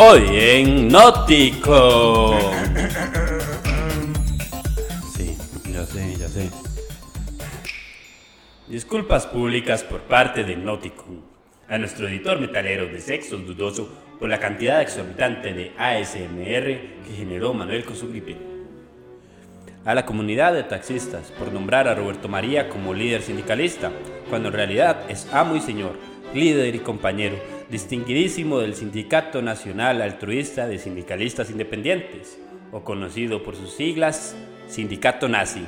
Hoy en Nótico. Sí, ya sé, ya sé. Disculpas públicas por parte de Nótico. A nuestro editor metalero de sexo dudoso por la cantidad exorbitante de ASMR que generó Manuel con su. A la comunidad de taxistas por nombrar a Roberto María como líder sindicalista, cuando en realidad es amo y señor, líder y compañero, distinguidísimo del Sindicato Nacional Altruista de Sindicalistas Independientes, o conocido por sus siglas, Sindicato Nazi.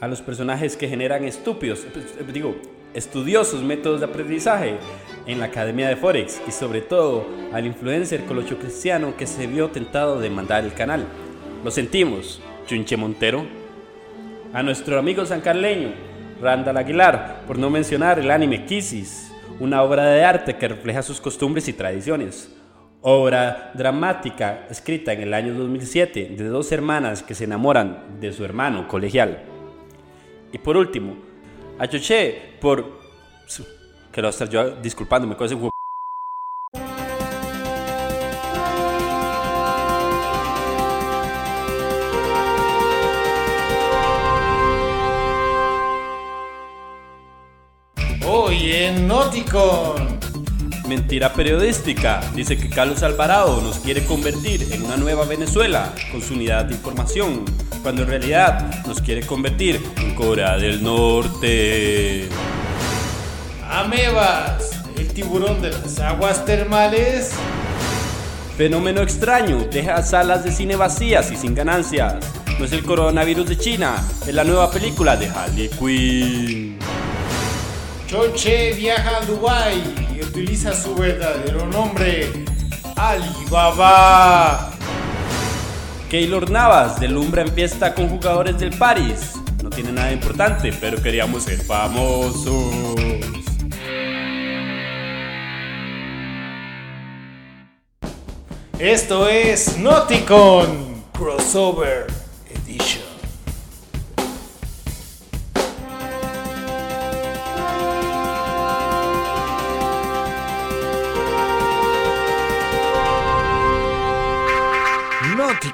A los personajes que generan estúpidos, eh, digo, estudiosos métodos de aprendizaje en la Academia de Forex y sobre todo al influencer colocho cristiano que se vio tentado de mandar el canal. Lo sentimos, Chunche Montero. A nuestro amigo sancarleño, Randall Aguilar, por no mencionar el anime Kisses, una obra de arte que refleja sus costumbres y tradiciones. Obra dramática escrita en el año 2007 de dos hermanas que se enamoran de su hermano colegial. Y por último, a Choché por... Que lo estar yo disculpándome con ese Mentira periodística. Dice que Carlos Alvarado nos quiere convertir en una nueva Venezuela con su unidad de información, cuando en realidad nos quiere convertir en Corea del Norte. Amebas, el tiburón de las aguas termales. Fenómeno extraño, deja salas de cine vacías y sin ganancias. No es el coronavirus de China, es la nueva película de Harley Quinn. Choche viaja a Dubai y utiliza su verdadero nombre, Alibaba. Keylor Navas deslumbra en fiesta con jugadores del Paris. No tiene nada importante, pero queríamos ser famosos. Esto es Nauticon Crossover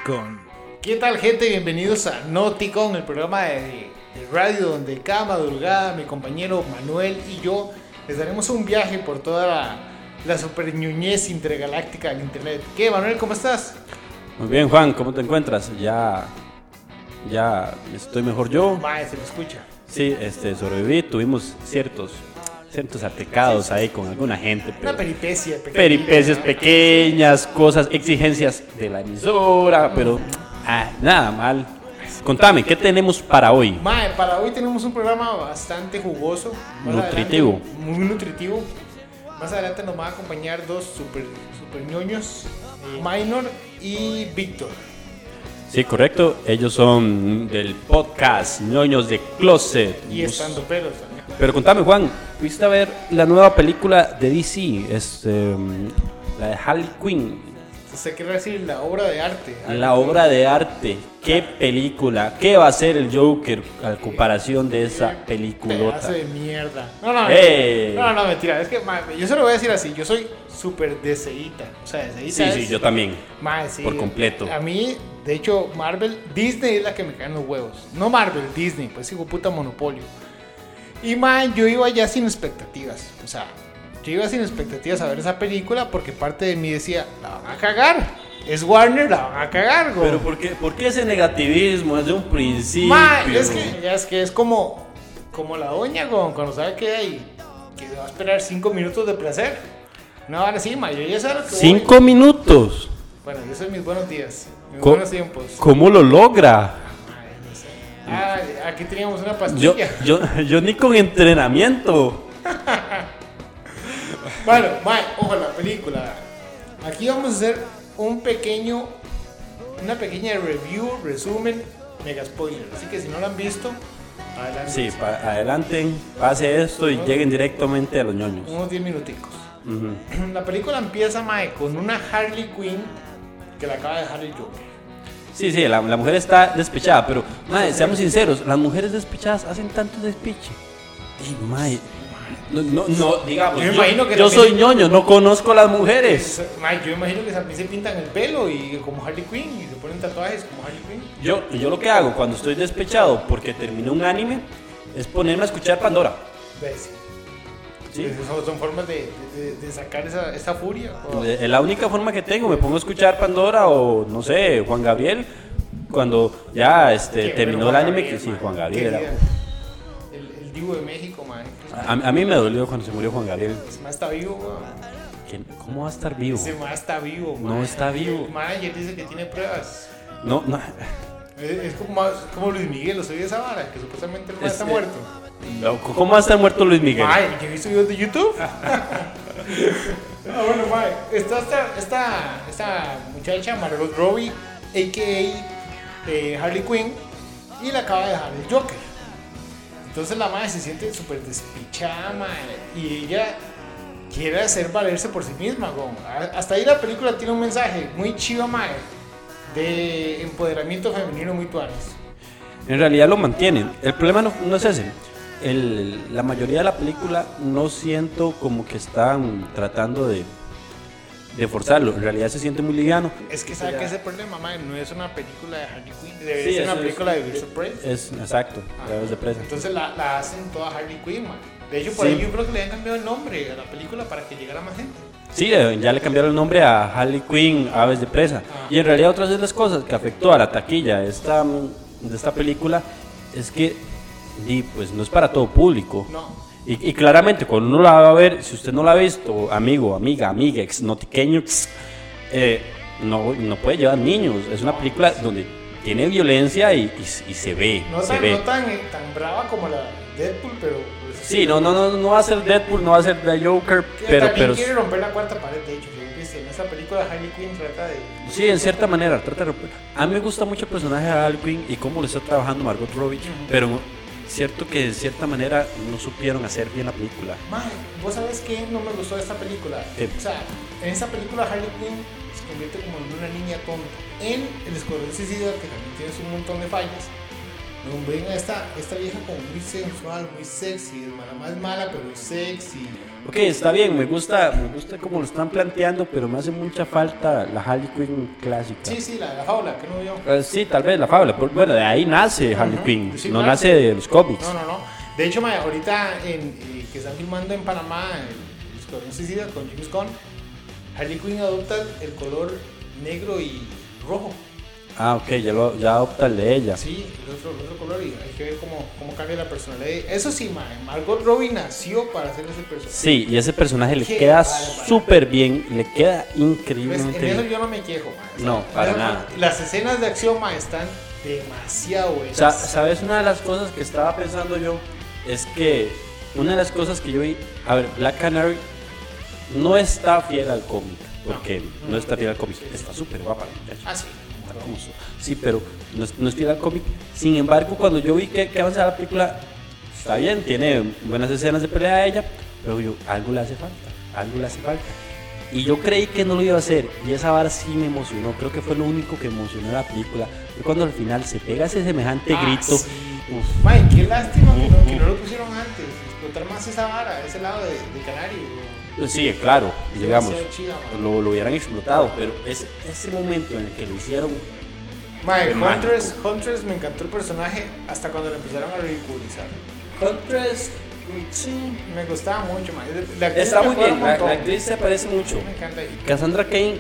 Nauticon. ¿Qué tal gente? Bienvenidos a Nauticon, el programa de, de radio donde cada madrugada mi compañero Manuel y yo les daremos un viaje por toda la, la super ñuñez intergaláctica del internet. ¿Qué, Manuel? ¿Cómo estás? Muy bien, Juan, ¿cómo te encuentras? Ya, ya estoy mejor yo. Mae, se me escucha. Sí, este, sobreviví, tuvimos ciertos, ciertos altercados ahí con alguna gente, Una pero peripecia pequeña. peripecias pequeñas, cosas, exigencias de la emisora, pero ah, nada mal. Contame, ¿qué tenemos para hoy? Mae, para hoy tenemos un programa bastante jugoso. Nutritivo. adelante- muy nutritivo. Más adelante nos van a acompañar dos super, super ñoños, eh, Minor y Víctor. Sí, correcto, ellos son del podcast Ñoños de Closet. Y estando pelos. Pero contame, Juan, ¿fuiste a ver la nueva película de DC? Este, la de Harley Quinn. Se quiere decir la obra de arte. La obra de arte. ¿Qué película? ¿Qué va a ser el Joker a comparación de esa peliculota? de mierda. No, no, ¡Eh! no, no, mentira. Es que yo se lo voy a decir así. Yo soy súper deseíta. O sea, deseíta Sí, sí, yo también. Mae, sí. Por completo. A mí, de hecho, Marvel, Disney es la que me caen los huevos. No Marvel, Disney, pues hijo puta monopolio. Y mae, yo iba ya sin expectativas. O sea, yo iba sin expectativas a ver esa película porque parte de mí decía, la van a cagar. Es Warner, la van a cagar, güey. Pero ¿por qué, por qué ese negativismo desde un principio? Mae, es que, ya es que es como, como la doña, güey, cuando sabe que hay, que va a esperar cinco minutos de placer. No, ahora sí, mae, yo ya sé lo que voy. Cinco minutos. Bueno, yo soy mis buenos días, mis buenos tiempos. ¿Cómo lo logra? Ah, aquí teníamos una Yo, pastilla. yo, yo ni con entrenamiento. Bueno, mae, ojo la película. Aquí vamos a hacer un pequeño, una pequeña review, resumen, mega spoiler. Así que si no lo han visto, adelante. Sí, pa- adelanten, pase esto y lleguen directamente a los ñoños. Unos 10 minuticos. Ujú. La película empieza, mae, con una Harley Quinn que la acaba de dejar el Joker. Sí, sí, la, la mujer está despechada, pero, mae, seamos sinceros, las mujeres despechadas hacen tanto despiche. Y, mae, No, no, no, digamos. Yo me imagino que yo también- soy ñoño, no conozco a las mujeres. Mae, yo imagino que también se pintan el pelo y como Harley Quinn y se ponen tatuajes como Harley Quinn. Yo, yo lo que hago cuando estoy despechado porque terminé un anime es ponerme a escuchar Pandora. ¿Ves? ¿Sí? Esas Son, son formas de, de- de sacar esa, esa furia. Es la única forma que tengo, me pongo a escuchar Pandora o no sé, Juan Gabriel. Cuando ya este, terminó el anime, que sí. Juan Gabriel era. El, el divo de México, man. A, a mí me dolió cuando se murió Juan Gabriel. Ese man está vivo. ¿Quién- ¿Cómo va a estar vivo? Ese man está vivo, No man. está vivo. El manager dice que tiene pruebas. No, no. Es, es como, más- como Luis Miguel, ¿lo esa vara? Que supuestamente el man Es- está muerto. ¿Cómo va a estar muerto Luis Miguel? Mae, ¿que he visto videos de YouTube? ah, bueno, mae. Está esta, esta, esta muchacha, Margot Robbie, a.k.a. eh, Harley Quinn, y le acaba de dejar el Joker. Entonces la madre se siente súper despichada, mae, y ella quiere hacer valerse por sí misma. A- Hasta ahí la película tiene un mensaje muy chido, mae, de empoderamiento femenino muy tuanes. En realidad lo mantienen. El problema no, no es ese. El- la mayoría de la película no siento como que están tratando de, de forzarlo. En realidad se siente muy liviano. Es que sabe que ese problema, mae, no es una película de Harley Quinn, debería Sí, ser una eso es- película de Birds of Prey. Es exacto, Ah, través de presa. Entonces la, la hacen toda Harley Quinn, man. De hecho, por Sí. ahí yo creo que le han cambiado el nombre a la película para que llegara más gente. Sí, ya le cambiaron el nombre a Harley Quinn, Aves de Presa. Ah. Y en realidad otras de las cosas que afectó a la taquilla de esta, de esta película es que di, pues, no es para todo público. No. Y, y claramente cuando uno la va a ver, si usted no la ha visto, amigo, amiga, amiga, ex notiqueño, eh, no, no puede llevar niños. Es una película donde tiene violencia y, y- y se ve, No se tan, ve. no tan, eh, tan brava como la Deadpool, pero. pues, Sí, no, no, no, no va a ser Deadpool, no va a ser The Joker, pero, pero quiere romper la cuarta pared, de hecho. si En esa película Harley Quinn trata de. Sí, en cierta manera, trata de romper. A mí me gusta mucho el personaje de Harley Quinn y cómo lo está trabajando Margot Robbie, pero cierto que de cierta manera no supieron hacer bien la película. Mae, ¿vos sabés qué no me gustó de esta película? ¿Qué? O sea, en esa película Harley Quinn se convierte como en una niña tonta. En El Escuadrón Suicida, que también tiene un montón de fallas, nos ven a esta, esta vieja como muy sensual, muy sexy, la más mala, pero sexy. Ok, está bien, me gusta, me gusta cómo lo están planteando, pero me hace mucha falta la Harley Quinn clásica. Sí, sí, la de la jaula, que no vio. Eh, sí, tal vez la fábula. pero Bueno, de ahí nace Harley Quinn, sí, no nace de los cómics. No, no, no. De hecho, ahorita en, eh, que están filmando en Panamá El Escuadrón Suicida con James Gunn, Harley Quinn adopta el color negro y rojo. Ah, ok, ya, lo, ya adopta el de ella. Sí, el otro, el otro color y hay que ver cómo, cómo cambia la personalidad. Eso sí, mae, Margot Robbie nació para hacer ese personaje. Sí, y ese personaje le Qué queda bárbaro. súper bien, le queda ¿Ves? En increíblemente eso bien. yo no me quejo, mae. No, para eso- nada. Las escenas de acción, mae, están demasiado buenas. Sa- ¿Sabes? Una de las cosas que estaba pensando yo es que una de las cosas que yo vi, a ver, Black Canary no está fiel al cómic, porque no, está fiel al cómic, está súper guapa la muchacha. Ah, sí. Su- Sí, pero no es, no es fiel al cómic. Sin embargo, cuando yo vi que, que avanzaba la película, está bien, tiene buenas escenas de pelea de ella, pero yo, algo le hace falta, algo le hace falta. Y yo creí que no lo iba a hacer, y esa vara sí me emocionó, creo que fue lo único que emocionó la película. Fue cuando al final se pega ese semejante Ah, grito. sí. Uf, Mae, qué lástima que no, que Ujú. no lo pusieron antes. Explotar más esa vara, ese lado de, de Canario. Sí, claro, digamos, lo, lo hubieran explotado, pero ese, ese momento en el que lo hicieron, Mae. Huntress, Huntress me encantó el personaje hasta cuando lo empezaron a ridiculizar. Huntress, sí, Me gustaba mucho, mae. La actriz está muy bien, la, la actriz se parece mucho. Me encanta ella. Cassandra Kane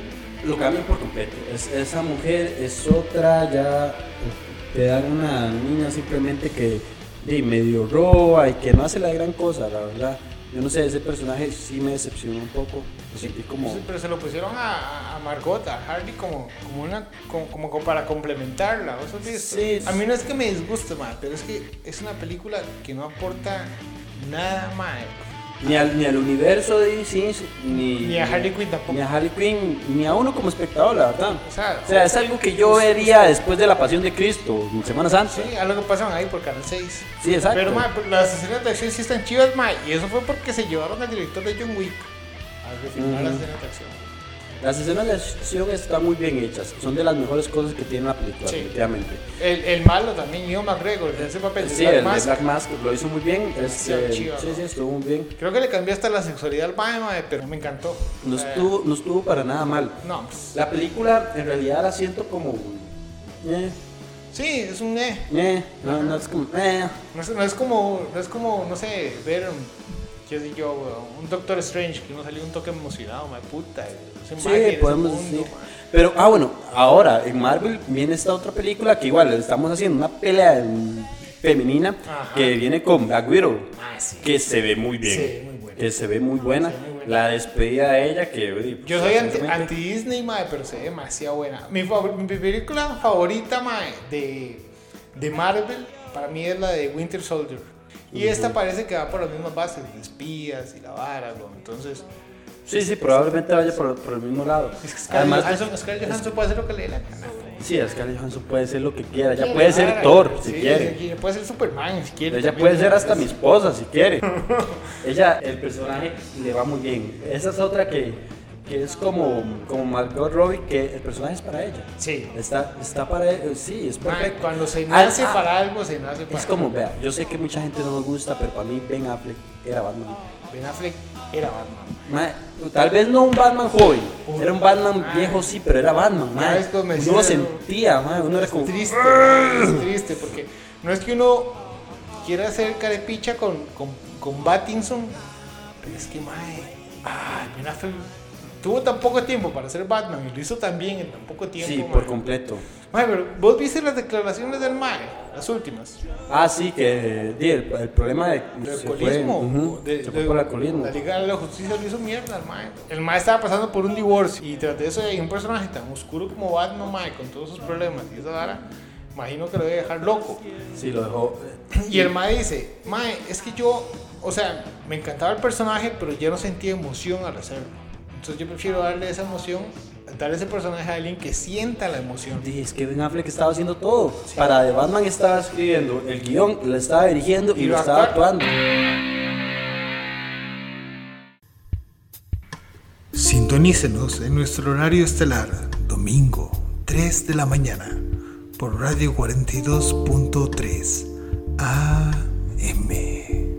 lo cambian por completo. Es- esa mujer es otra, ya te dan una niña simplemente que de medio roba y que no hace la gran cosa, la verdad. Yo no sé, ese personaje sí me decepcionó un poco. Lo sentí como. Sí, pero se lo pusieron a, a Margot, a Harley como, como una como, para complementarla. ¿vos? Sí. A mí no es que me disguste, mae, pero es que es una película que no aporta nada, mae. Ni al, ni al universo de DC, ni, Ni a Harley Quinn tampoco. Ni a Harley Quinn, ni a uno como espectador, la verdad. O sea, O sea, es algo que yo vería después de la Pasión de Cristo, en Semana Santa. Sí, algo que pasan ahí por Canal 6. Sí, exacto. Pero mae, pues, las escenas de acción sí están chivas, mae. Y eso fue porque se llevaron al director de John Wick a refilmar Ujú. las escenas de acción. Las escenas de acción están muy bien hechas. Son de las mejores cosas que tiene la película, Sí. definitivamente. El, el malo también, Ian McGregor, de ese papel Sí, Black el Mask. Black Mask lo hizo muy bien. Sí, chiva, sí, ¿no? sí, estuvo muy bien. Creo que le cambió hasta la sexualidad al mae, mae, pero me encantó. No Eh, estuvo, no estuvo para nada mal. No, pues, La película en realidad la siento como... Eh, sí, es un eh. eh, no, no es como... Eh. No es, no es como, no es como, no sé, ver, qué sé yo, weón, un Doctor Strange que uno salió un toque emocionado, mae, puta. ese Sí, podemos mundo, decir. Pero, ah, bueno, ahora en Marvel viene esta otra película que igual estamos haciendo una pelea femenina Ajá. que viene con Black Widow, Ah, sí. que se ve muy bien. Sí, muy buena. Que se ve muy buena. Sí, muy buena. La despedida de ella, que. uy, Yo soy anti, sinceramente, anti mae, pero se ve demasiado buena. Mi, favor- mi película favorita, mae, de, de Marvel, para mí es la de Winter Soldier. Y esta parece que va por las mismas bases, de espías y la vara. Entonces, Sí, sí, probablemente vaya por, por el mismo lado. es que Scarlett Además, Johansson, Scarlett Johansson puede hacer lo que le dé la gana. sí, Scarlett Johansson puede ser lo que quiera. Ella puede ser Thor, si Sí, quiere. sí, Puede ser Superman, si quiere. Ella también, puede ser hasta es- mi esposa si quiere. Ella, el personaje le va muy bien. Esa es otra que, que es como, como Margot Robbie, que el personaje es para ella. Sí. Está, está para eh, sí, es Mae, perfecto. cuando se Ah, nace ah, para algo, se nace para Es como, vea, yo sé que mucha gente no me gusta, pero para mí Ben Affleck era Batman. Ben Affleck era Batman. Tal vez no un Batman joven, era un Batman Ah. viejo sí, pero era Batman, me Uno lo sentía, uno era como... Triste, es triste, porque no es que uno quiera hacer carepicha con, con, con Battinson, pero es que, mae, ay, Ben Affleck tuvo tan poco tiempo para ser Batman y lo hizo tan bien en tan poco tiempo. Sí, por completo. Mae, pero vos viste las declaraciones del mae, las últimas, Ah, sí, que el, el problema de... se fue, alcoholismo, ujú, de, se fue de- por alcoholismo. la Liga de la Justicia lo hizo mierda al mae. El mae estaba pasando por un divorcio y tras de eso hay un personaje tan oscuro como Batman, mae, con todos sus problemas y esa vara, imagino que lo debe dejar loco. Sí, lo dejó... Y el mae dice, mae, es que yo, o sea, me encantaba el personaje, pero ya no sentía emoción al hacerlo. Entonces yo prefiero darle esa emoción, darle ese personaje a alguien que sienta la emoción. Dije, es que Ben Affleck estaba haciendo todo. Para The Batman estaba escribiendo el guion, lo estaba dirigiendo y, Y lo estaba actuando. Sintonícenos en nuestro horario estelar, domingo, 3 de la mañana, por Radio 42.3 AM.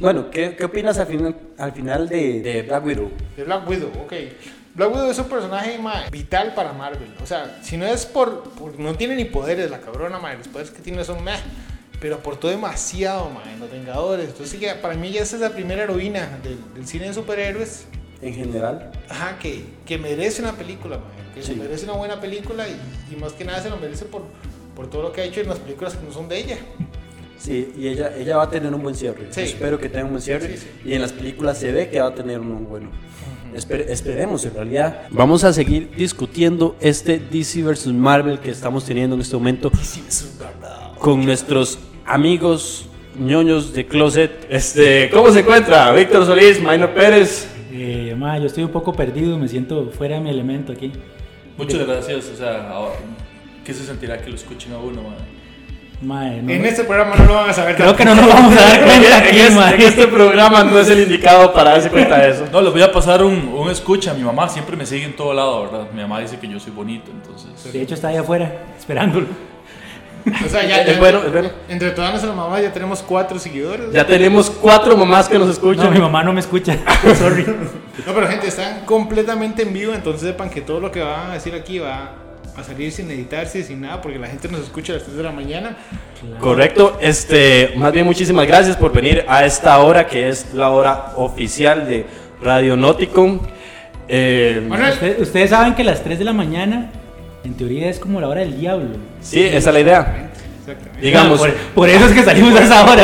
Bueno, ¿qué, qué opinas al final, al final de, de Black Widow? De Black Widow, ok. Black Widow es un personaje vital para Marvel. O sea, si no es por, por- No tiene ni poderes la cabrona, mae. Los poderes que tiene son meh. Pero aportó demasiado, mae, en Los Vengadores. Entonces, que para mí ya esa es la primera heroína del, del cine de superhéroes. En general, Ajá, que, que merece una película, mae. Que Sí. se merece una buena película y, y más que nada se lo merece por, por todo lo que ha hecho en las películas que no son de ella. Sí, y ella, ella va a tener un buen cierre. Sí. Espero que tenga un buen cierre. Sí, sí. Y en las películas se ve que va a tener uno bueno. Esper- esperemos, en realidad. Vamos a seguir discutiendo este DC vs. Marvel que estamos teniendo en este momento con nuestros amigos ñoños de Closet. Este, ¿Cómo se encuentra? Víctor Solís, Maynor Pérez. Eh, ma, yo estoy un poco perdido, me siento fuera de mi elemento aquí. Muchas gracias, o sea, ahora, ¿qué se sentirá que lo escuchen a uno, man? Ma, no- En este programa no lo van a saber. creo que no nos vamos a dar cuenta En aquí, este, ma. en este programa no es el indicado para darse cuenta de eso. No, les voy a pasar un, un escucha. Mi mamá siempre me sigue en todo lado, ¿verdad? Mi mamá dice que yo soy bonito, entonces. De hecho está ahí afuera, esperándolo. O sea, ya, Es bueno, es bueno. Entre todas nuestras mamás ya tenemos cuatro seguidores. Ya tenemos cuatro mamás que nos escuchan. No, mi mamá no me escucha. Sorry. No, pero gente, están completamente en vivo, entonces sepan que todo lo que van a decir aquí va a salir sin editarse, sin nada, porque la gente nos escucha a las 3 de la mañana. Correcto, este, más bien muchísimas gracias por venir a esta hora que es la hora oficial de Radio Nauticum. Eh, ustedes saben que las 3 de la mañana, en teoría, es como la hora del diablo. sí, esa es la idea. Exactamente. Digamos, Por, por eso es que salimos a esa hora.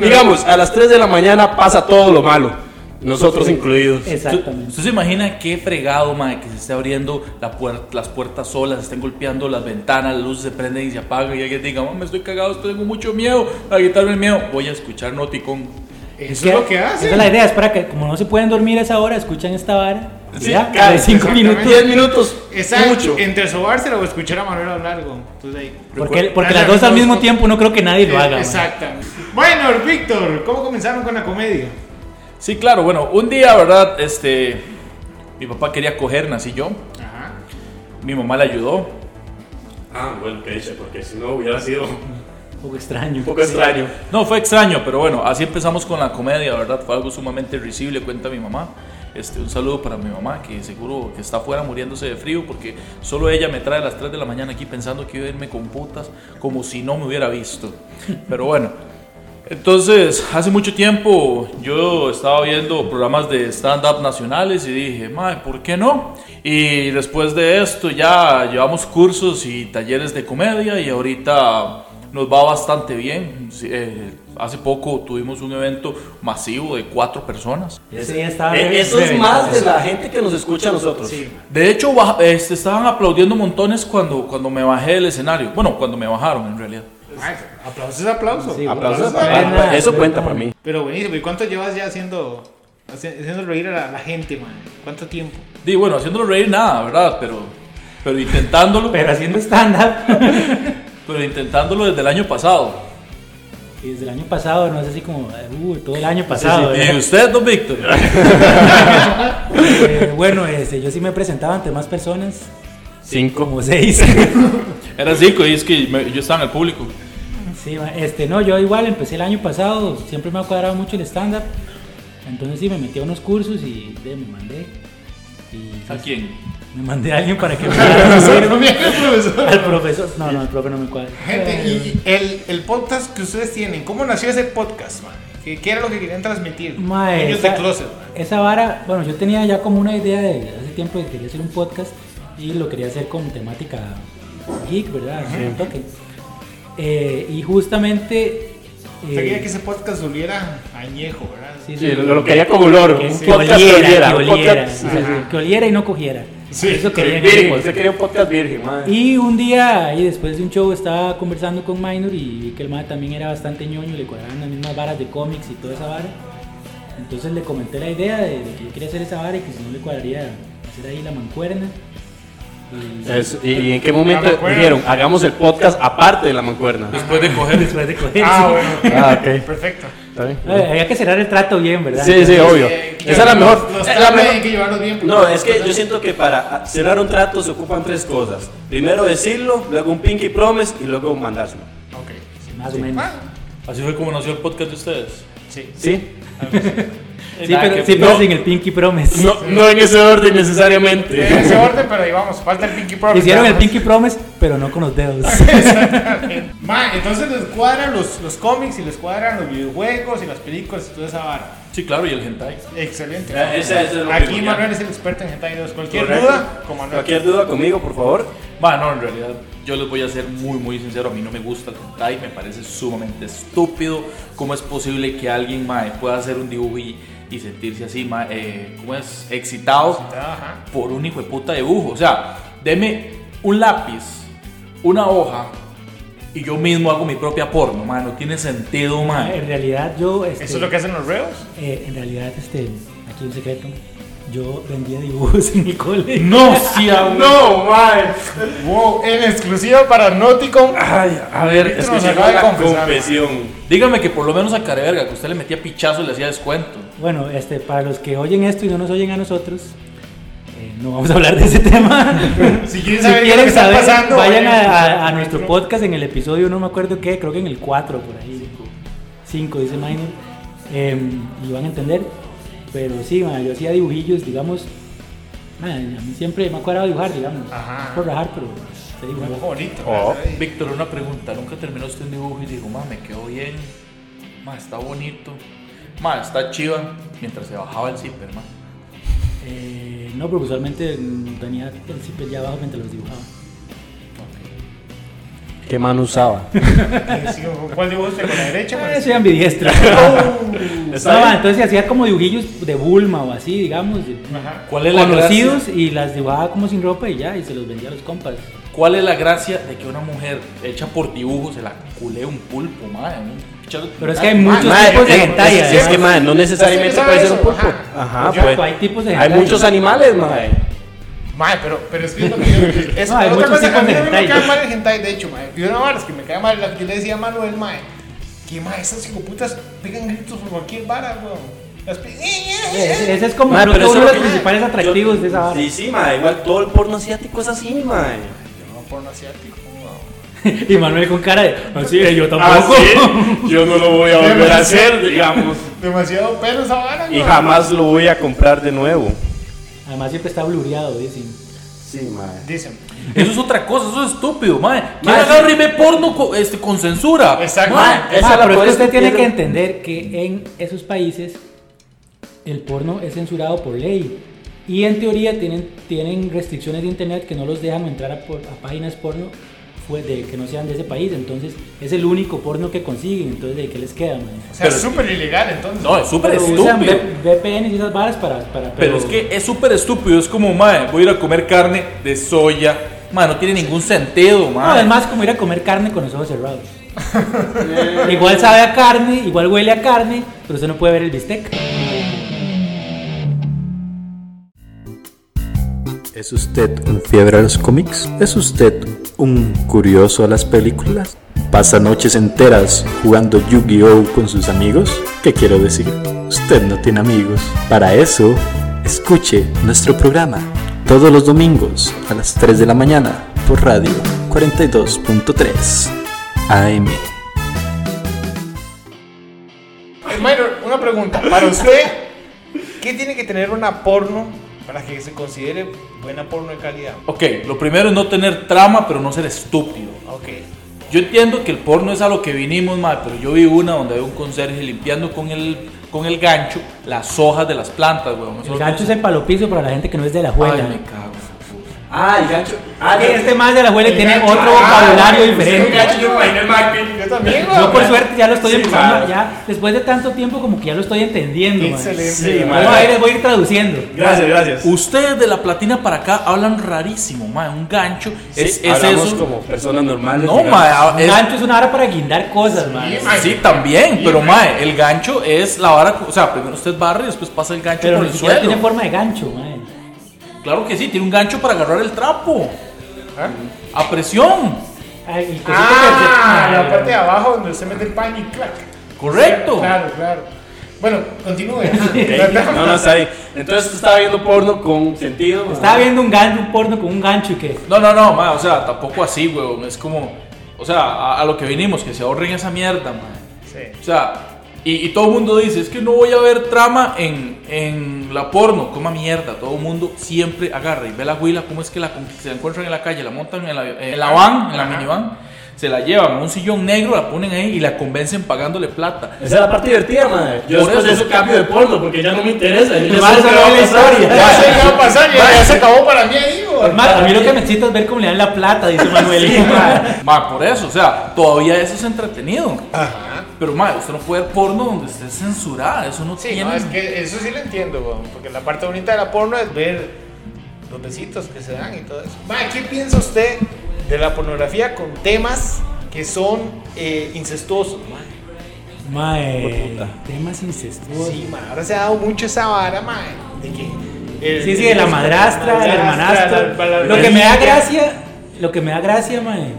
digamos, a las 3 de la mañana pasa todo lo malo, nosotros incluidos. Exactamente. ¿Usted se imagina qué fregado, man, que se esté abriendo la puer- las puertas solas, se estén golpeando las ventanas, las luces se prenden y se apagan y alguien diga, "Oh, me estoy cagado, estoy- tengo mucho miedo, para quitarme el miedo, voy a escuchar Noticon. Eso es lo que hace. Esa es la idea, es para que como no se pueden dormir a esa hora, escuchan esta vara. Sí, ya, cada de 5 exactamente. minutos. 10 minutos, Exacto, mucho. entre sobársela o escuchar a Manuel hablar. güey. Entonces ahí. Porque, porque las dos al mismo tiempo no creo que nadie lo haga. man. Exactamente. Bueno, Víctor, ¿cómo comenzaron con la comedia? Sí, claro, bueno, un día, ¿verdad? Este, mi papá quería coger, nací yo. Ajá. Mi mamá le ayudó. Ah, bueno, que dice, porque si no hubiera sido un Un poco extraño. poco extraño. No, fue extraño, pero bueno, así empezamos con la comedia, ¿verdad? Fue algo sumamente risible, cuenta mi mamá. Este, un saludo para mi mamá, que seguro que está afuera muriéndose de frío, porque solo ella me trae a las 3 de la mañana aquí pensando que iba a irme con putas, como si no me hubiera visto. Pero bueno, entonces, hace mucho tiempo yo estaba viendo programas de stand-up nacionales y dije, mae, ¿por qué no? Y después de esto ya llevamos cursos y talleres de comedia y ahorita nos va bastante bien. Sí, eh, hace poco tuvimos un evento masivo de cuatro personas. Estaba Eh, Eso es más de la gente que nos escucha a nosotros. Sí. De hecho, este, estaban aplaudiendo montones cuando, cuando me bajé del escenario. Bueno, cuando me bajaron en realidad. Mae, aplauso es aplauso. Sí, Aplausos. Aplauso es aplauso. Buena. Eso cuenta para mí. Pero buenísimo. ¿Y cuánto llevas ya haciendo, haci- haciendo reír a la, la gente, man? ¿Cuánto tiempo? Di, bueno, haciéndolo reír nada, ¿verdad? Pero, pero intentándolo. Pero haciendo stand-up. Pero intentándolo desde el año pasado. Y desde el año pasado, no es así como, uh, todo el año pasado. ¿Y usted, don Víctor? Eh, bueno, este, yo sí me presentaba ante más personas, Cinco. como seis. Era cinco y es que me- yo estaba en el público. Sí, este, no, yo igual empecé el año pasado, siempre me ha cuadrado mucho el stand-up. Entonces sí, me metí a unos cursos y de, me mandé. Y, ¿A quién? Me mandé a alguien para que me profesor. al profesor. No, no, el profe no me cuadra. Gente, y el, el podcast que ustedes tienen, ¿cómo nació ese podcast, man? ¿Qué, qué era lo que querían transmitir? Mae, Niños de esa- closet, man. Esa vara, bueno, yo tenía ya como una idea de hace tiempo que quería hacer un podcast y lo quería hacer con temática geek, ¿verdad? Un toque. Eh, y justamente. Usted quería eh, que ese podcast oliera añejo, ¿verdad? sí, Sí, sí, lo, lo quería con olor. que, podcast oliera, que oliera, podcast- sí, sí, que oliera y no cogiera. Sí, Eso quería Virgen, usted quería un podcast virgen, madre. Y un día, y después de un show, estaba conversando con Minor y vi que el mae también era bastante ñoño, le cuadraban las mismas varas de cómics y toda esa vara. Entonces le comenté la idea de, de que yo quería hacer esa vara y que si no le cuadraría hacer ahí la mancuerna. Y Eso, ¿Y, y en qué momento dijeron, hagamos el podcast aparte de la mancuerna? Después de coger. después de coger. Ah, bueno. Ah, ok. Perfecto. ¿Está bien? Eh, Había que cerrar el trato bien, ¿verdad? Sí, sí, obvio. Eh, Esa es la mejor. Los, los es la mejor- hay que llevarlos bien. porque No, los es que yo siento que para cerrar un trato se ocupan tres cosas. Primero decirlo, luego un pinky promise y luego mandárselo. Ok. sí. Más o menos. Así fue como nació el podcast de ustedes. sí. ¿Sí? Sí, Nada pero, que- sí, pero no. sin el Pinky Promise. No, no en ese orden En necesariamente. ese orden, pero ahí vamos. Falta el Pinky Promise. Hicieron el. Pinky Promise, pero no con los dedos. Ma, entonces les cuadran los, los cómics y les cuadran los videojuegos y las películas y toda esa vara. Sí, claro, y el hentai. Excelente. Ya, esa- eso es lo Aquí. Manuel es el experto en hentai 2. Cualquier Correcto. duda, con Manuel. Cualquier duda conmigo, por favor. Bueno, en realidad, yo les voy a ser muy, muy sincero. A mí no me gusta el hentai, me parece sumamente estúpido. ¿Cómo es posible que alguien mae, pueda hacer un dibujo y, y sentirse así, eh, ¿cómo es? Excitado Ajá. por un hijo de puta dibujo. O sea, deme un lápiz, una hoja y yo mismo hago mi propia porno, mae. No tiene sentido, mae. En realidad yo... Este, ¿Eso es lo que hacen los reos? eh, en realidad, este, aquí un secreto. Yo vendía dibujos en mi cole. No, sí, No, mae. Wow, en exclusiva para Nauticom. Ay, a ver, nos escuchemos acaba de confesión. Dígame que por lo menos a Careverga, que usted le metía pichazo y le hacía descuento. Bueno, este, para los que oyen esto y no nos oyen a nosotros, eh, no vamos a hablar de ese tema. Si quieren si saber qué lo quieren que está pasando, vayan a, nuestro podcast en el episodio, no me acuerdo qué, creo que en el 4 por ahí. 5 dice Minor. Em, y van a entender. Pero sí, yo hacía dibujillos, digamos. a mí siempre me ha cuadrado dibujar, digamos. Ajá. No por rajar, pero dibujar. dibujo bonito. Oh. Víctor, una pregunta. ¿Nunca terminó usted un dibujo y dijo, ma, me quedó bien? Ma, está bonito. Ma, está chiva. Mientras se bajaba el zipper, ma. Eh, no, pero usualmente mm, tenía el zipper ya abajo mientras los dibujaba. ¿Qué mano usaba? Eh, ¿Cuál dibujo usted? ¿Con la derecha? Eh, soy ambidiestro. ¿Está No, bien? entonces hacía como dibujillos de Bulma o así, digamos, Ajá. ¿Cuál es la conocidos gracia? y las dibujaba como sin ropa y ya, y se los vendía a los compas. ¿Cuál es la gracia de que una mujer hecha por dibujo se la culé un pulpo, ma? Un pichazo- Pero es que hay muchos Mae, tipos de hentai. Es, es que, mae, no necesariamente Sí, puede ser un pulpo. ajá. Yo- pues. hay tipos de Hay muchos animales, mae. Mae, pero, pero es que es lo que yo. Es, No, hay otra muchos cosa, tipos a mí de no me cae mal el hentai, de hecho, mae. Y una vara es que me cae mal la que yo le decía a Manuel, mae. Que mae, esas psicoputas pegan gritos por cualquier vara, weón. Las pi- Ese, ese es como pero uno de los principales atractivos yo- de esa vara. Sí, sí, mae. Igual todo el porno asiático es así, mae. No, porno asiático. Y Manuel con cara de, así yo Ah, tampoco. sí, yo no lo voy a volver a hacer, digamos. Demasiado pelo esa vara, Y jamás lo voy a comprar de nuevo. Además siempre está blureado, dicen. Sí, mae. Dicen. Eso es otra cosa, eso es estúpido, mae. ¿Quién agarra y ve porno co- este, con censura? Exacto. Mae, Esa Ah, es la pero que usted tiene que entender que en esos países el porno es censurado por ley. Y en teoría tienen, tienen restricciones de internet que no los dejan entrar a, por- a páginas porno fue de, que no sean de ese país. Entonces es el único porno que consiguen. Entonces, ¿de qué les queda, man? O sea, Pero- es súper ilegal entonces. No, es súper Pero usan estúpido. V- VPN y esas varas para... para Pero es que es súper estúpido. Es como, mae, voy a ir a comer carne de soya. Mae, no tiene ningún sentido, No, mae. además como ir a comer carne con los ojos cerrados. igual sabe a carne, igual huele a carne, pero usted no puede ver el bistec. ¿Es usted un fiebre a los cómics? ¿Es usted un curioso a las películas? ¿Pasa noches enteras jugando Yu-Gi-Oh con sus amigos? ¿Qué quiero decir? Usted no tiene amigos. Para eso, escuche nuestro programa todos los domingos a las 3 de la mañana por radio 42.3 AM. Minor, una pregunta. Para usted, ¿qué tiene que tener una porno para que se considere buena porno de calidad? Ok, lo primero es no tener trama, pero no ser estúpido. Ok. Yo entiendo que el porno es a lo que vinimos, mae, pero yo vi una donde había un conserje limpiando con el, con el gancho las hojas de las plantas, weón. Eso El no gancho es el palopizo para la gente que no es de la juela. Ay, me cago. Ah, el gancho. Ah, Que este más de la El tiene gancho. otro Ah, vocabulario el diferente. gancho, yo Macri. Yo también, Yo por suerte ya lo estoy Sí, empezando, ya después de tanto tiempo como que ya lo estoy entendiendo. man. Excelente. Sí, güey. man. Bueno, ahí les voy a ir traduciendo. Gracias, gracias. Ustedes de la platina para acá hablan rarísimo, mae. Un gancho es, Sí, es hablamos eso. como personas normales. No. Un es- gancho es una hora para guindar cosas, man. Sí, también, pero mae, el gancho es la vara, o sea, primero usted barre y después pasa el gancho Pero por el suelo. tiene forma de gancho, man. Claro que sí, tiene un gancho para agarrar el trapo. ¿Ah? A presión. Ay, el cosito Ah, que- la parte de abajo donde usted mete el pan y clac. Correcto. Claro, claro. Bueno, continúe. No, no, está ahí. Entonces tú estabas viendo porno con sentido. Estaba viendo un gancho, un porno con un gancho y que. No, no, no, mae, o sea, tampoco así, weón. Es como, o sea, a, a lo que vinimos, que se ahorren esa mierda, mae. Sí. O sea, y, y todo el mundo dice, es que no voy a ver trama en, en la porno, coma mierda. Todo el mundo siempre agarra y ve la huila, cómo es que la, se la encuentran en la calle, la montan en la, en la van, en la minivan, se la llevan a un sillón negro, la ponen ahí y la convencen pagándole plata. Esa es la parte divertida, madre. Yo Por después de eso. eso cambio de porno porque ya no me interesa. Yo ya sé eso qué va a pasar. historia. Ya sé qué va a pasar, ya, ya se acabó para mí ahí, a mí lo que me excita es ver cómo le dan la plata, dice Manuel. Ma, por eso, o sea, todavía eso es entretenido. Ajá. Pero, ma, usted no puede ver porno donde esté censurada, eso no Sí, tiene... no, es que eso sí lo entiendo, güey. Porque la parte bonita de la porno es ver los besitos que se dan y todo eso. Ma, ¿qué piensa usted de la pornografía con temas que son eh, incestuosos, ma? Mae, temas incestuosos. Sí, ma, ahora se ha dado mucho esa vara, ma, de que... el- Sí, sí, de la madrastra, hermanastro. la- la- Lo la- que me da gracia, lo que me da gracia, mae.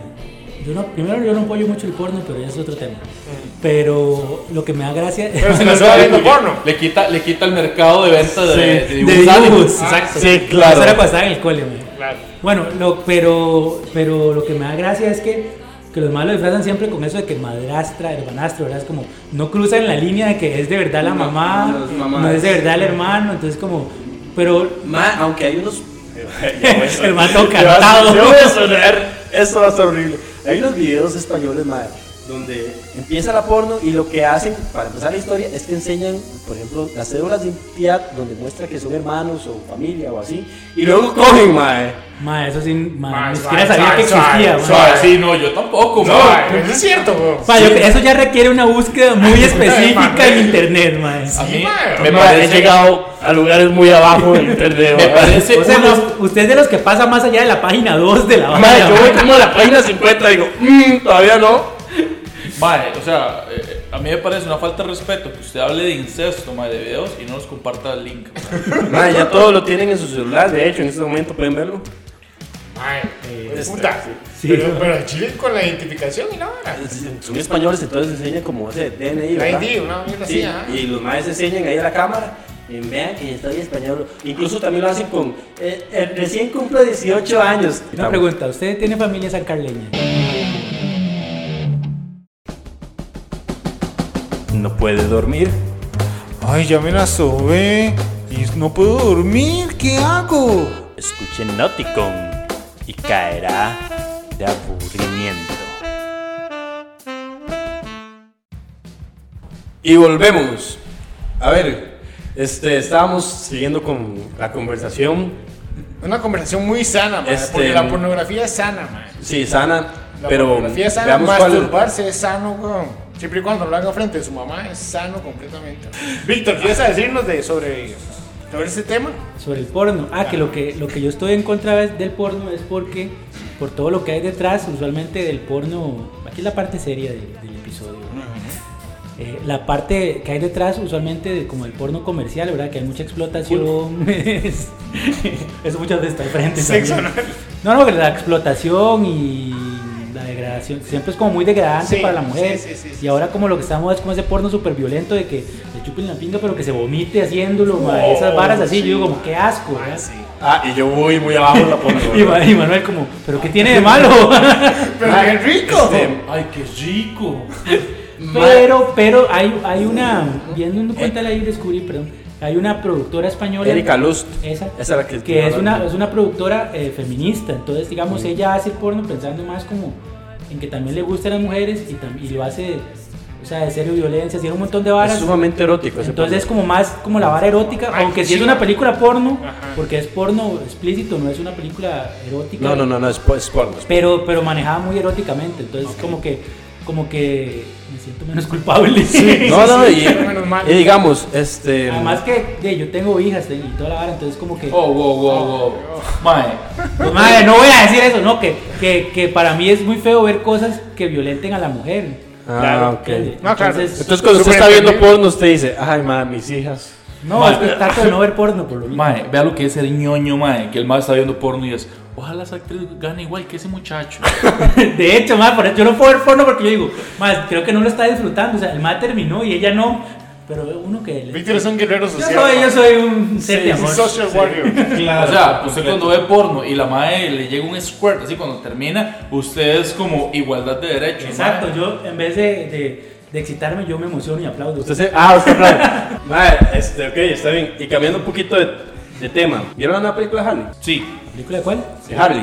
Yo no, primero yo no apoyo mucho el porno, pero ya es otro tema. Pero lo que me da gracia Pero se la está viendo porno. Le quita, le quita el mercado de venta de, Sí, de de dibujos dibujos, animados. exacto. Sí, Eso claro. era cuando estaba en el cole. Claro. Bueno, lo, pero, pero lo que me da gracia es que, que los malos disfrazan siempre con eso de que madrastra, hermanastro, ¿verdad? Es como, no cruzan la línea de que es de verdad la No, mamá, no es no de verdad el hermano, entonces como, pero Ma, aunque hay unos. el a- cantado. Yo voy a sonar. Esto va a estar horrible. Hay unos videos españoles, madre, donde empieza la porno y lo que hacen para empezar la historia es que enseñan, por ejemplo, las cédulas de identidad donde muestra que son hermanos o familia o así. Y luego cogen, madre. Ma, eso sí, ma, Ma, ni siquiera sabía que existía, ma. Suave, sí, no, yo tampoco, No, ma. eso es cierto, yo- eso ya requiere una búsqueda muy específica en internet, ma. A Sí, mí ma. me Ma, he parece, llegado a lugares muy abajo en internet. me parece O sea, uno- los- usted es de los que pasa más allá de la página 2 de la Ma, vaina, yo voy como a la página 50 y digo, "Mm, todavía no. Mae, o sea, eh, a mí me parece una falta de respeto que usted hable de incesto, mae, de videos y no nos comparta el link. Ma, ya todo lo tienen en su celular. De hecho, en este momento pueden verlo. Ay, Eh, pues, puta. Sí, pero, pero en Chile con la identificación y no, Son españoles, entonces enseñan como ese DNI, la ¿verdad? ID, una mierda así, Sí, ajá. y los maestros enseñan ahí a la cámara. Y vean que estoy español. Incluso también lo hacen con. eh, eh, recién cumplo 18 años. Una pregunta, ¿usted tiene familia sancarleña? No puede dormir. Ay, ya me la sobé y no puedo dormir, ¿qué hago? Escuche Nauticon y caerá de aburrimiento. Y volvemos. A ver, este, estábamos siguiendo con la conversación. Una conversación muy sana, man, Este- porque la pornografía es sana, man. Sí, sana. La pero pornografía es sana, veamos cuál. masturbarse es sano, weón. Siempre y cuando lo haga frente a su mamá es sano completamente. Víctor, ¿quieres decirnos de sobre, sobre ese tema? Sobre el porno. Ah, que lo que lo que yo estoy en contra de- del porno es porque por todo lo que hay detrás, usualmente del porno, aquí es la parte seria del, del episodio. Eh, la parte que hay detrás, usualmente, de- como el porno comercial, ¿verdad? Que hay mucha explotación. es- Eso muchas veces está de frente. Sexo. No, no, que la explotación y siempre es como muy degradante Sí, para la mujer. sí, sí, sí, sí. y ahora como lo que estamos es como ese porno súper violento de que le chupen la pinga pero que se vomite haciéndolo, ma, esas varas así, yo digo como qué asco. Ah, y yo voy muy abajo la pongo. Y, Ma- y Manuel como, pero qué tiene de malo. Pero qué rico. Este, Ay, qué rico. pero, pero hay, hay una, viendo un documental ahí descubrí, perdón, hay una productora española. Erika Lust. Esa, Esa es la que que es una, es una productora eh, feminista, entonces digamos ella hace porno pensando más como en que también le gustan las mujeres y, y lo hace, o sea, de serio violencia, tiene un montón de Es varas. sumamente erótico. ese Entonces es porno. como más como la vara erótica, Ay, aunque si sí. es una película porno, Ajá. porque es porno explícito, no es una película erótica. No, no, no, no, es, po- es porno. es Pero, pero manejada muy eróticamente, entonces como que como que me siento menos culpable. No, no, sí, y, menos mal. y digamos, este. Además que yo tengo hijas y toda la vara, entonces como que... Oh, wow, wow, wow. Mae, Pues, madre, no voy a decir eso, no, que, que, que para mí es muy feo ver cosas que violenten a la mujer. Ah, ok. ¿entiende? No, claro. Entonces, Entonces cuando usted está viendo porno, usted dice, ay, ma, mis hijas. no, Mae. es que trato de no ver porno por lo mismo. mae, vea lo que es ser ñoño, mae. Que el mae está viendo porno y es, ojalá esa actriz gane igual que ese muchacho. De hecho, madre, por eso yo no puedo ver porno porque yo digo, madre, creo que no lo está disfrutando, o sea, el madre terminó y ella no, pero uno que... le- Víctor es un guerrero Yo social. soy, yo man. soy un ser de un amor. social warrior. o sea, usted cuando ve porno y la mae le llega un squirt, así cuando termina, usted es como igualdad de derechos. Exacto, mae. yo en vez de, de, de excitarme, yo me emociono y aplaudo. Usted se. Ah, usted aplaude. Ma, este, ok, está bien. Y cambiando un poquito de, de tema. ¿Vieron la nueva película de Harley? Sí, ¿Película de cuál? De Harley.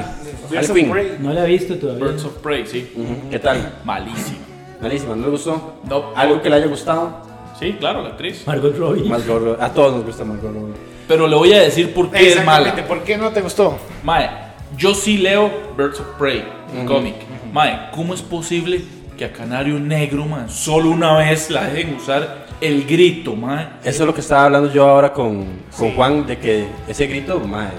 Birds Harley of Quinn. Prey. No la he visto todavía. Birds of Prey, sí. Ujú, ¿Qué tal? Malísimo. Malísima, ¿no le gustó? No. ¿Algo que le haya gustado? Sí, claro, la actriz. Margot Robbie. Margot Robbie. A todos nos gusta Margot Robbie. Pero le voy a decir por qué es Exactamente, mala. ¿por qué no te gustó? Mae, yo sí leo Birds of Prey, un cómic. Mae, ¿cómo es posible que a Canario Negro, mae, solo una vez la dejen usar el grito, mae? Eso es lo que estaba hablando yo ahora con, con Juan, de que ese grito, ma,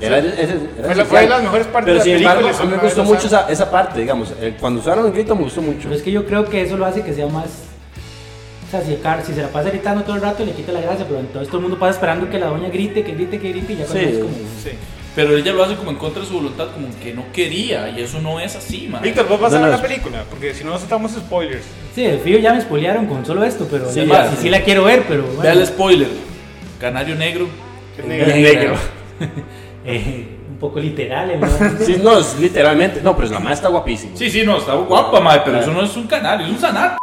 era, ese- era esencial. fue de las mejores partes Pero de sin la película, embargo, a mí me gustó mucho esa, esa parte, digamos. el- cuando usaron el grito me gustó mucho. Pero es que yo creo que eso lo hace que sea más. O sea, si, Car- si se la pasa gritando todo el rato le quita la gracia, pero entonces todo el mundo pasa esperando que la doña grite, que grite, que grite y ya cuando Sí. es como. Pero ella lo hace como en contra de su voluntad, como que no quería, y eso no es así, mae. Víctor, vos vas No, a no, la es- película, porque si no nos estamos spoilers. Sí, de fijo ya me spoilearon con solo esto, pero Sí, sí, ya, sí, sí. la quiero ver, pero. Bueno, Vea el spoiler. Canario Negro. negro. Negro. eh, un poco literal, ¿no? Sí, no, es literalmente. No, pero la madre está guapísima. Sí, sí, no, está guapa, mae, pero eso no es un canario, es un sanar.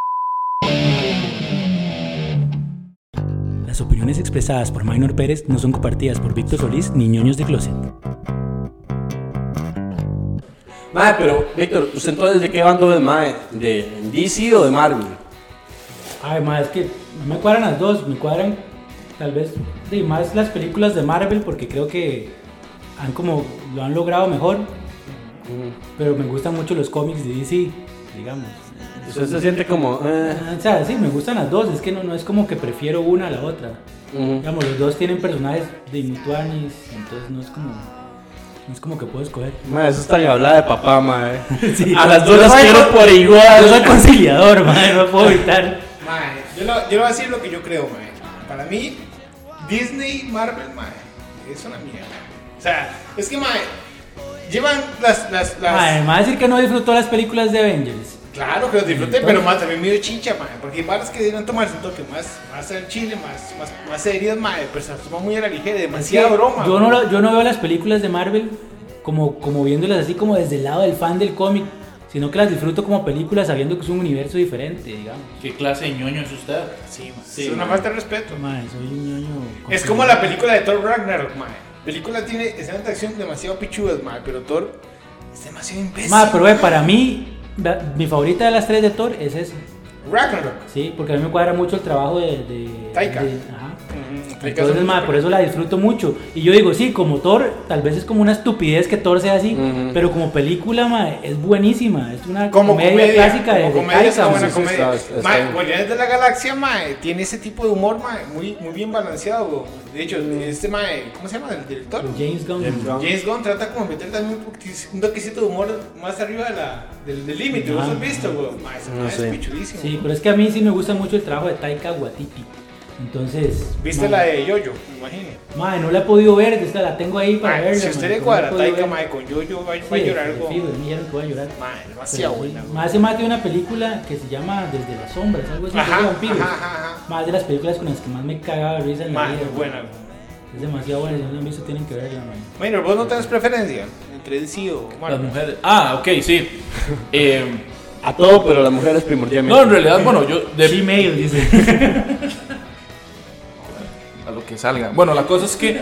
Las opiniones expresadas por Minor Pérez no son compartidas por Víctor Solís ni ñoños de closet. Madre, pero, Víctor, ¿usted entonces de qué bando es, madre? ¿De DC o de Marvel? Ay, más es que no me cuadran las dos, me cuadran tal vez de más las películas de Marvel porque creo que han como lo han logrado mejor, pero me gustan mucho los cómics de DC, digamos. Usted se siente como. eh, O sea, sí, me gustan las dos, es que no, no es como que prefiero una a la otra. ujú. Digamos, los dos tienen personajes de mutuanis, entonces no es como no es como que puedo escoger. Madre, eso está en hablar de papá, madre. Sí. A las dos Yo las quiero por Yo igual. soy conciliador, madre, no puedo evitar. Mae, yo, lo- yo le voy a decir lo que yo creo, mae. Para mí, Disney, Marvel, mae, es una mierda. O sea, es que, mae, llevan las. las, las- Mae, me va a decir que no disfrutó las películas de Avengers. Claro que los disfruté, pero más también me dio chicha, mae, porque hay varas que deben tomarse un toque más, más al chile, más, más, más serias, mae, pero se las toma muy a la ligera, demasiada broma. Yo no, lo- yo no veo las películas de Marvel como, como viéndolas así como desde el lado del fan del cómic, sino que las disfruto como películas sabiendo que es un universo diferente, digamos. ¿Qué clase de ñoño es usted? Sí, Sí, es una falta de respeto. Mae, soy un ñoño. Es como la película de Thor Ragnarok. La película tiene escenas de acción demasiado pichudas, mae, pero Thor es demasiado imbécil. Mae, pero ve, mae. para mí, mi favorita de las tres de Thor es esa. Ragnarok. Sí, porque a mí me cuadra mucho el trabajo de. de Taika. de- ajá. Entonces, mae, por eso la disfruto mucho. Y yo digo, sí, como Thor, tal vez es como una estupidez que Thor sea así, Ujú. pero como película, mae, es buenísima. Es una Como comedia, comedia, clásica de, como de comedia es buena sí, comedia. está-. Guardianes de la Galaxia, mae, tiene ese tipo de humor, mae, muy, muy bien balanceado. De hecho, este mae, ¿cómo se llama el director? James Gunn. James Gunn. James Gunn trata como meter también un, toquecito de humor más arriba de la, del límite. ¿Vos Ah. has visto, güey? Mae, ese No es pichudísimo. Sí, pero es que a mí sí me gusta mucho el trabajo de Taika Waititi. Entonces. ¿Viste la de Yoyo? Me imagino. Mae, no la he podido ver, esta la tengo ahí para Mae, verla. si usted mae, le cuadra Taika, mae, con Yoyo, va, Sí, va a llorar algo. me dijeron que voy a llorar. Mae, demasiado sí. buena. güey. Más hace más de una película que se llama Desde las sombras, algo así, Ajá, de vampiros. ajá, ajá, ajá. Más de las películas con las que más me cagaba risa en la vida. buena. Es demasiado buena, si no la han visto tienen que verla, man. Bueno, vos no tenés preferencia entre DC o Las mujeres. Ah, ok, sí. Eh, A todo, pero las mujeres primordialmente. no, en realidad, bueno, yo. de- Gmail, dice. que salga. Bueno, la cosa es que eh,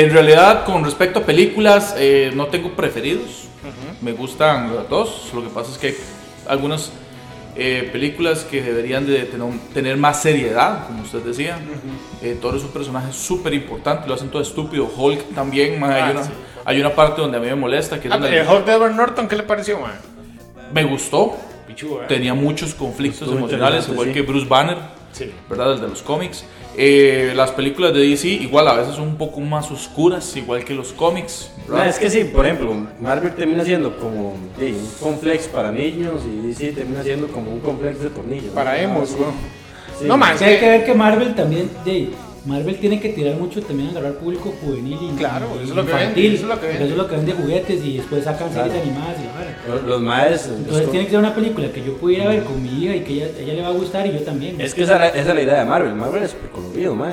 en realidad con respecto a películas eh, no tengo preferidos. Me gustan las dos. Lo que pasa es que hay algunas eh, películas que deberían de tener, tener más seriedad, como usted decía. Eh, Thor es un personaje súper importante, lo hacen todo estúpido. Hulk también, ma, Ah, hay, una, sí. hay una parte donde a mí me molesta que es Ah, donde el Hulk de Edward Norton, ¿qué le pareció, man? me gustó. Pichudo, ¿eh? Tenía muchos conflictos Estuvo emocionales, igual sí. que Bruce Banner. Sí. ¿verdad? El de los cómics. Eh, las películas de DC igual a veces son un poco más oscuras, igual que los cómics. No, es que sí, por ejemplo, Marvel termina siendo como sí, un complex para niños y DC termina siendo como un complex de tornillos. ¿no? Para emos, Sí. güey. Sí. No, Sí, hay que ver que Marvel también, Marvel tiene que tirar mucho también a agarrar público juvenil y Claro, y eso es lo que infantil, vende, eso es lo que vende. eso es lo que vende juguetes y después sacan series Claro. animadas y la. Los, los maes. Entonces tiene que ser una película que yo pudiera ver con mi hija y que ella, ella le va a gustar y yo también. Es que esa, esa es la idea de Marvel. Marvel es colorido, mae.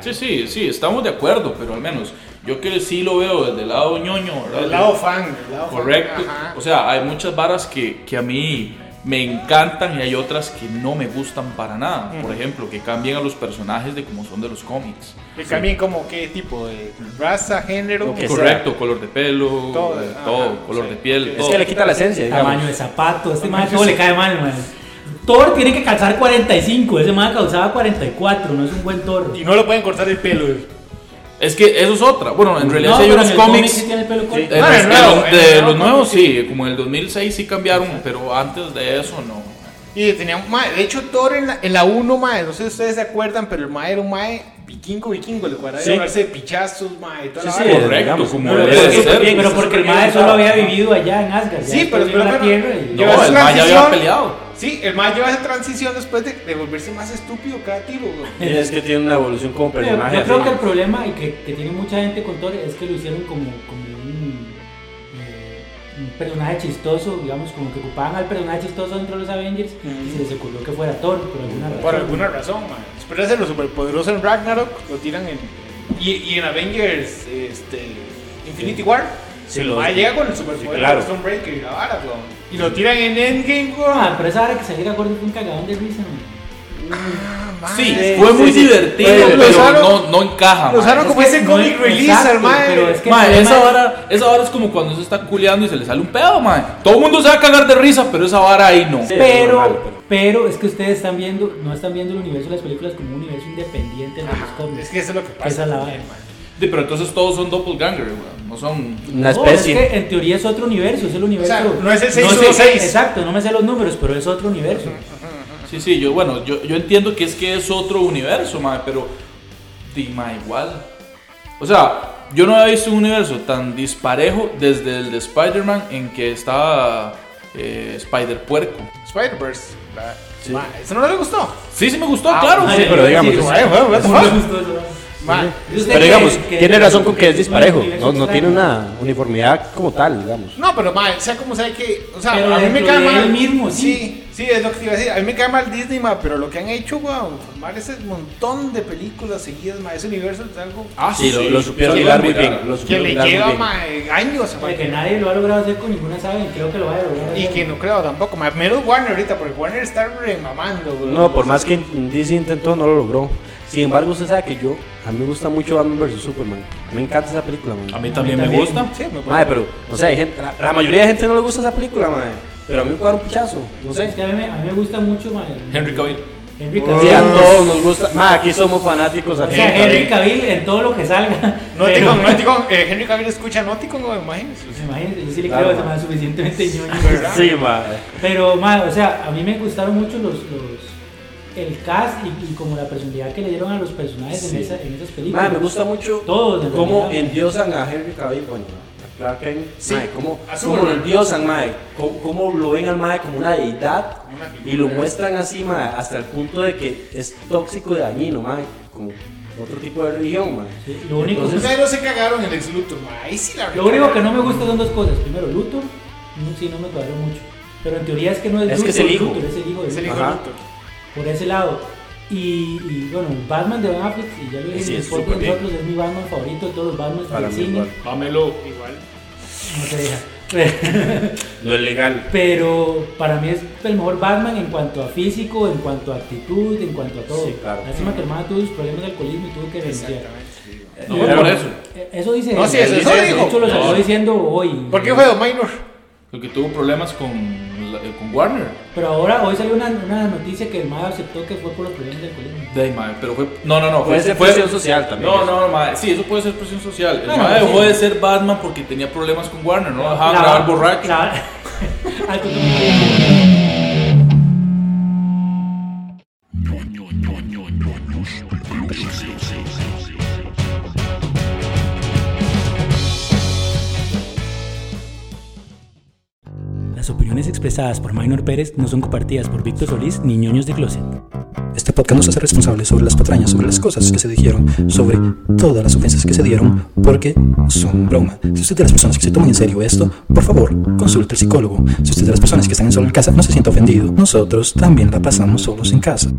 Sí, sí, sí, estamos de acuerdo, pero al menos yo que sí lo veo desde el lado ñoño, ¿verdad? El lado fan. el lado fan, Correcto. ajá. O sea, hay muchas varas que, que a mí me encantan y hay otras que no me gustan para nada. Por ejemplo, que cambien a los personajes de como son de los cómics. Que cambien como qué tipo de raza, género. Lo que Correcto, color de pelo, Todo, todo, ajá, todo color sí. de piel. Es todo. que le quita la esencia, digamos. Tamaño de zapato, este man todo le cae mal, man. Thor tiene que calzar 45, ese man calzaba 44, no es un buen Thor. Y no le pueden cortar el pelo. Es que eso es otra. Bueno, en realidad No, hay pero unos el cómics. sí tiene el pelo corto. El nuevo, de el nuevo los nuevos sí, como en el 2006 sí cambiaron, pero antes de eso no. Y tenía, mae, de hecho, Thor en la, en la 1, mae, no sé si ustedes se acuerdan, pero el mae era un mae vikingo, vikingo, le cuadraba Sí. llevarse de pichazos, mae, toda Sí, la sí, vara. Correcto, digamos, como pero- debe pero de ser. bien, Pero porque el mae solo había vivido allá en Asgard. ya Sí, pero vino a la pero- tierra y- No, el Maya había transición. peleado. Sí, el mae lleva esa transición después de, de volverse más estúpido cada tiro, güey. Es que tiene una evolución como Pero personaje. yo creo que el problema y que, que tiene mucha gente con Thor es que lo hicieron como, como un, eh, un personaje chistoso, digamos, como que ocupaban al personaje chistoso dentro de los Avengers y se les ocurrió que fuera Thor por alguna razón. Por alguna razón, mae. Después de hacerlo superpoderoso en Ragnarok, lo tiran en. Y, y en Avengers este, Infinity War, Sí, el lo- llega con el superpoder sí, claro. y la vara, güey. Y lo tiran en Endgame, güey. Ah, pero esa hora que saliera gordo fue un cagadón de risa, man. Sí, fue muy divertido, Pero lo pero usaron- no, no encaja. Lo mae. usaron como Es ese comic no- release exacto, al mae. pero es que- Mae, el esa vara, esa vara es como cuando se está culeando y se le sale un pedo, mae. Todo el mundo se va a cagar de risa, pero esa vara ahí no. Sí. Pero, normal, pero- pero es que ustedes están viendo, no están viendo el universo de las películas como un universo independiente de los Ajá, cómics. Es que eso es lo que pasa. Esa es la también, vara. Sí, pero entonces todos son doppelganger, weón. No son. Una No, especie. es que en teoría es otro universo, es el universo. O sea, no es el sé- 616. Exacto, no me sé los números, pero es otro universo. Sí, sí, yo, bueno, yo, yo entiendo que es que es otro universo, mae, pero. Di, mae, igual. O sea, yo no había visto un universo tan disparejo desde el de Spider-Man en que estaba eh, Spider-Puerco. Spider-Verse. Sí. ¿Eso no le gustó? Sí, sí me gustó, Ah, claro. sí, pero digamos, Sí, es- güey, güey, Pero digamos, tiene razón con que es disparejo. No, no tiene una uniformidad como tal, digamos. No, pero mae, sea como sea que, o sea, Pero a mí me cae mal mismo, sí. Sí. sí, es lo que te iba a decir. A mí me cae mal Disney, ma, pero lo que han hecho, weón, formar ese montón de películas seguidas, ma, ese universo es algo Ah, Sí, lo, lo supieron Sí, muy bien. Lo que le lleva bien. ma, años, ma, que nadie lo ha logrado hacer con ninguna saga y creo que lo va a lograr. y que no creo tampoco, ma, menos Warner ahorita, porque Warner está remamando, weón. No, por más que DC intentó, no lo logró. Sin embargo, usted sabe que yo, a mí me gusta mucho Batman vs Superman. Me encanta esa película, man. A mí también me también. gusta. Sí, me Madre, pero, o sea, hay gente, la, la mayoría de gente no le gusta esa película, madre. Pero a mí me puede dar un pichazo, no Es sé. que a mí, me- a mí me gusta mucho ma, el- Henry Cavill. Henry Sí, Cavill. a todos nos gusta. Madre, aquí somos fanáticos O aquí. sea, Henry Cavill en todo lo que salga. Pero- Noticon, eh, Henry Cavill escucha Noticon, weón, imagínense. Pues imagínate, yo sí le Claro, creo que ma. es suficientemente ñoño. Sí, madre. Pero, ma, o sea, a mí me gustaron mucho los, los el cast y, y como la personalidad que le dieron a los personajes en, esa, en esas películas. Madre, me gusta mucho Todos, en cómo realidad. endiosan a Henry Cavill, Clark Kent. Sí, Madre, cómo, cómo lo endiosan, madre. Cómo, cómo lo ven al madre como una deidad y lo muestran así, madre, hasta el punto de que es tóxico y dañino, madre. Como otro tipo de religión, madre. Sí, lo único- Entonces, Ustedes no se cagaron en Lex Luthor, ma, ahí sí la Lo único que no me gusta son dos cosas. Primero, Luthor, no, sí, no me cuadró mucho. Pero en teoría es que no es, Es que es Luthor, el hijo. Luthor, es el hijo de es el hijo de Luthor. Por ese lado. Y, y, bueno, Batman de Ben Affleck, y ya lo dije Sí, es nosotros, es mi Batman favorito de todos los Batman Para del mí cine. Dámelo. Igual. No se deja. No es legal. Pero para mí es el mejor Batman en cuanto a físico, en cuanto a actitud, en cuanto a todo. Sí, claro. Lástima que el man tuvo sus problemas de alcoholismo y tuvo que renunciar. No, Pero- por eso. Eso dice. No, sí, eso- eso dijo. De hecho, lo salió No. diciendo hoy. ¿Por qué fue Don Minor? Porque tuvo problemas con, con Warner. Pero ahora, hoy salió una, una noticia que el man aceptó que fue por los problemas del alcoholismo. De ahí, mae, pero fue. No, no, no. Puede Fue, ser fue- presión social también. No, no, mae, Sí, eso puede ser presión social. El Bueno, mae sí. dejó de ser Batman porque tenía problemas con Warner. No dejaban grabar borracho. la- Las opiniones expresadas por Minor Pérez no son compartidas por Víctor Solís ni ñoños de Closet. Este podcast no se hace responsable sobre las patrañas, sobre las cosas que se dijeron, sobre todas las ofensas que se dieron, porque son broma. Si usted es de las personas que se toman en serio esto, por favor, consulte al psicólogo. Si usted es de las personas que están en solo en casa, no se sienta ofendido. Nosotros también la pasamos solos en casa.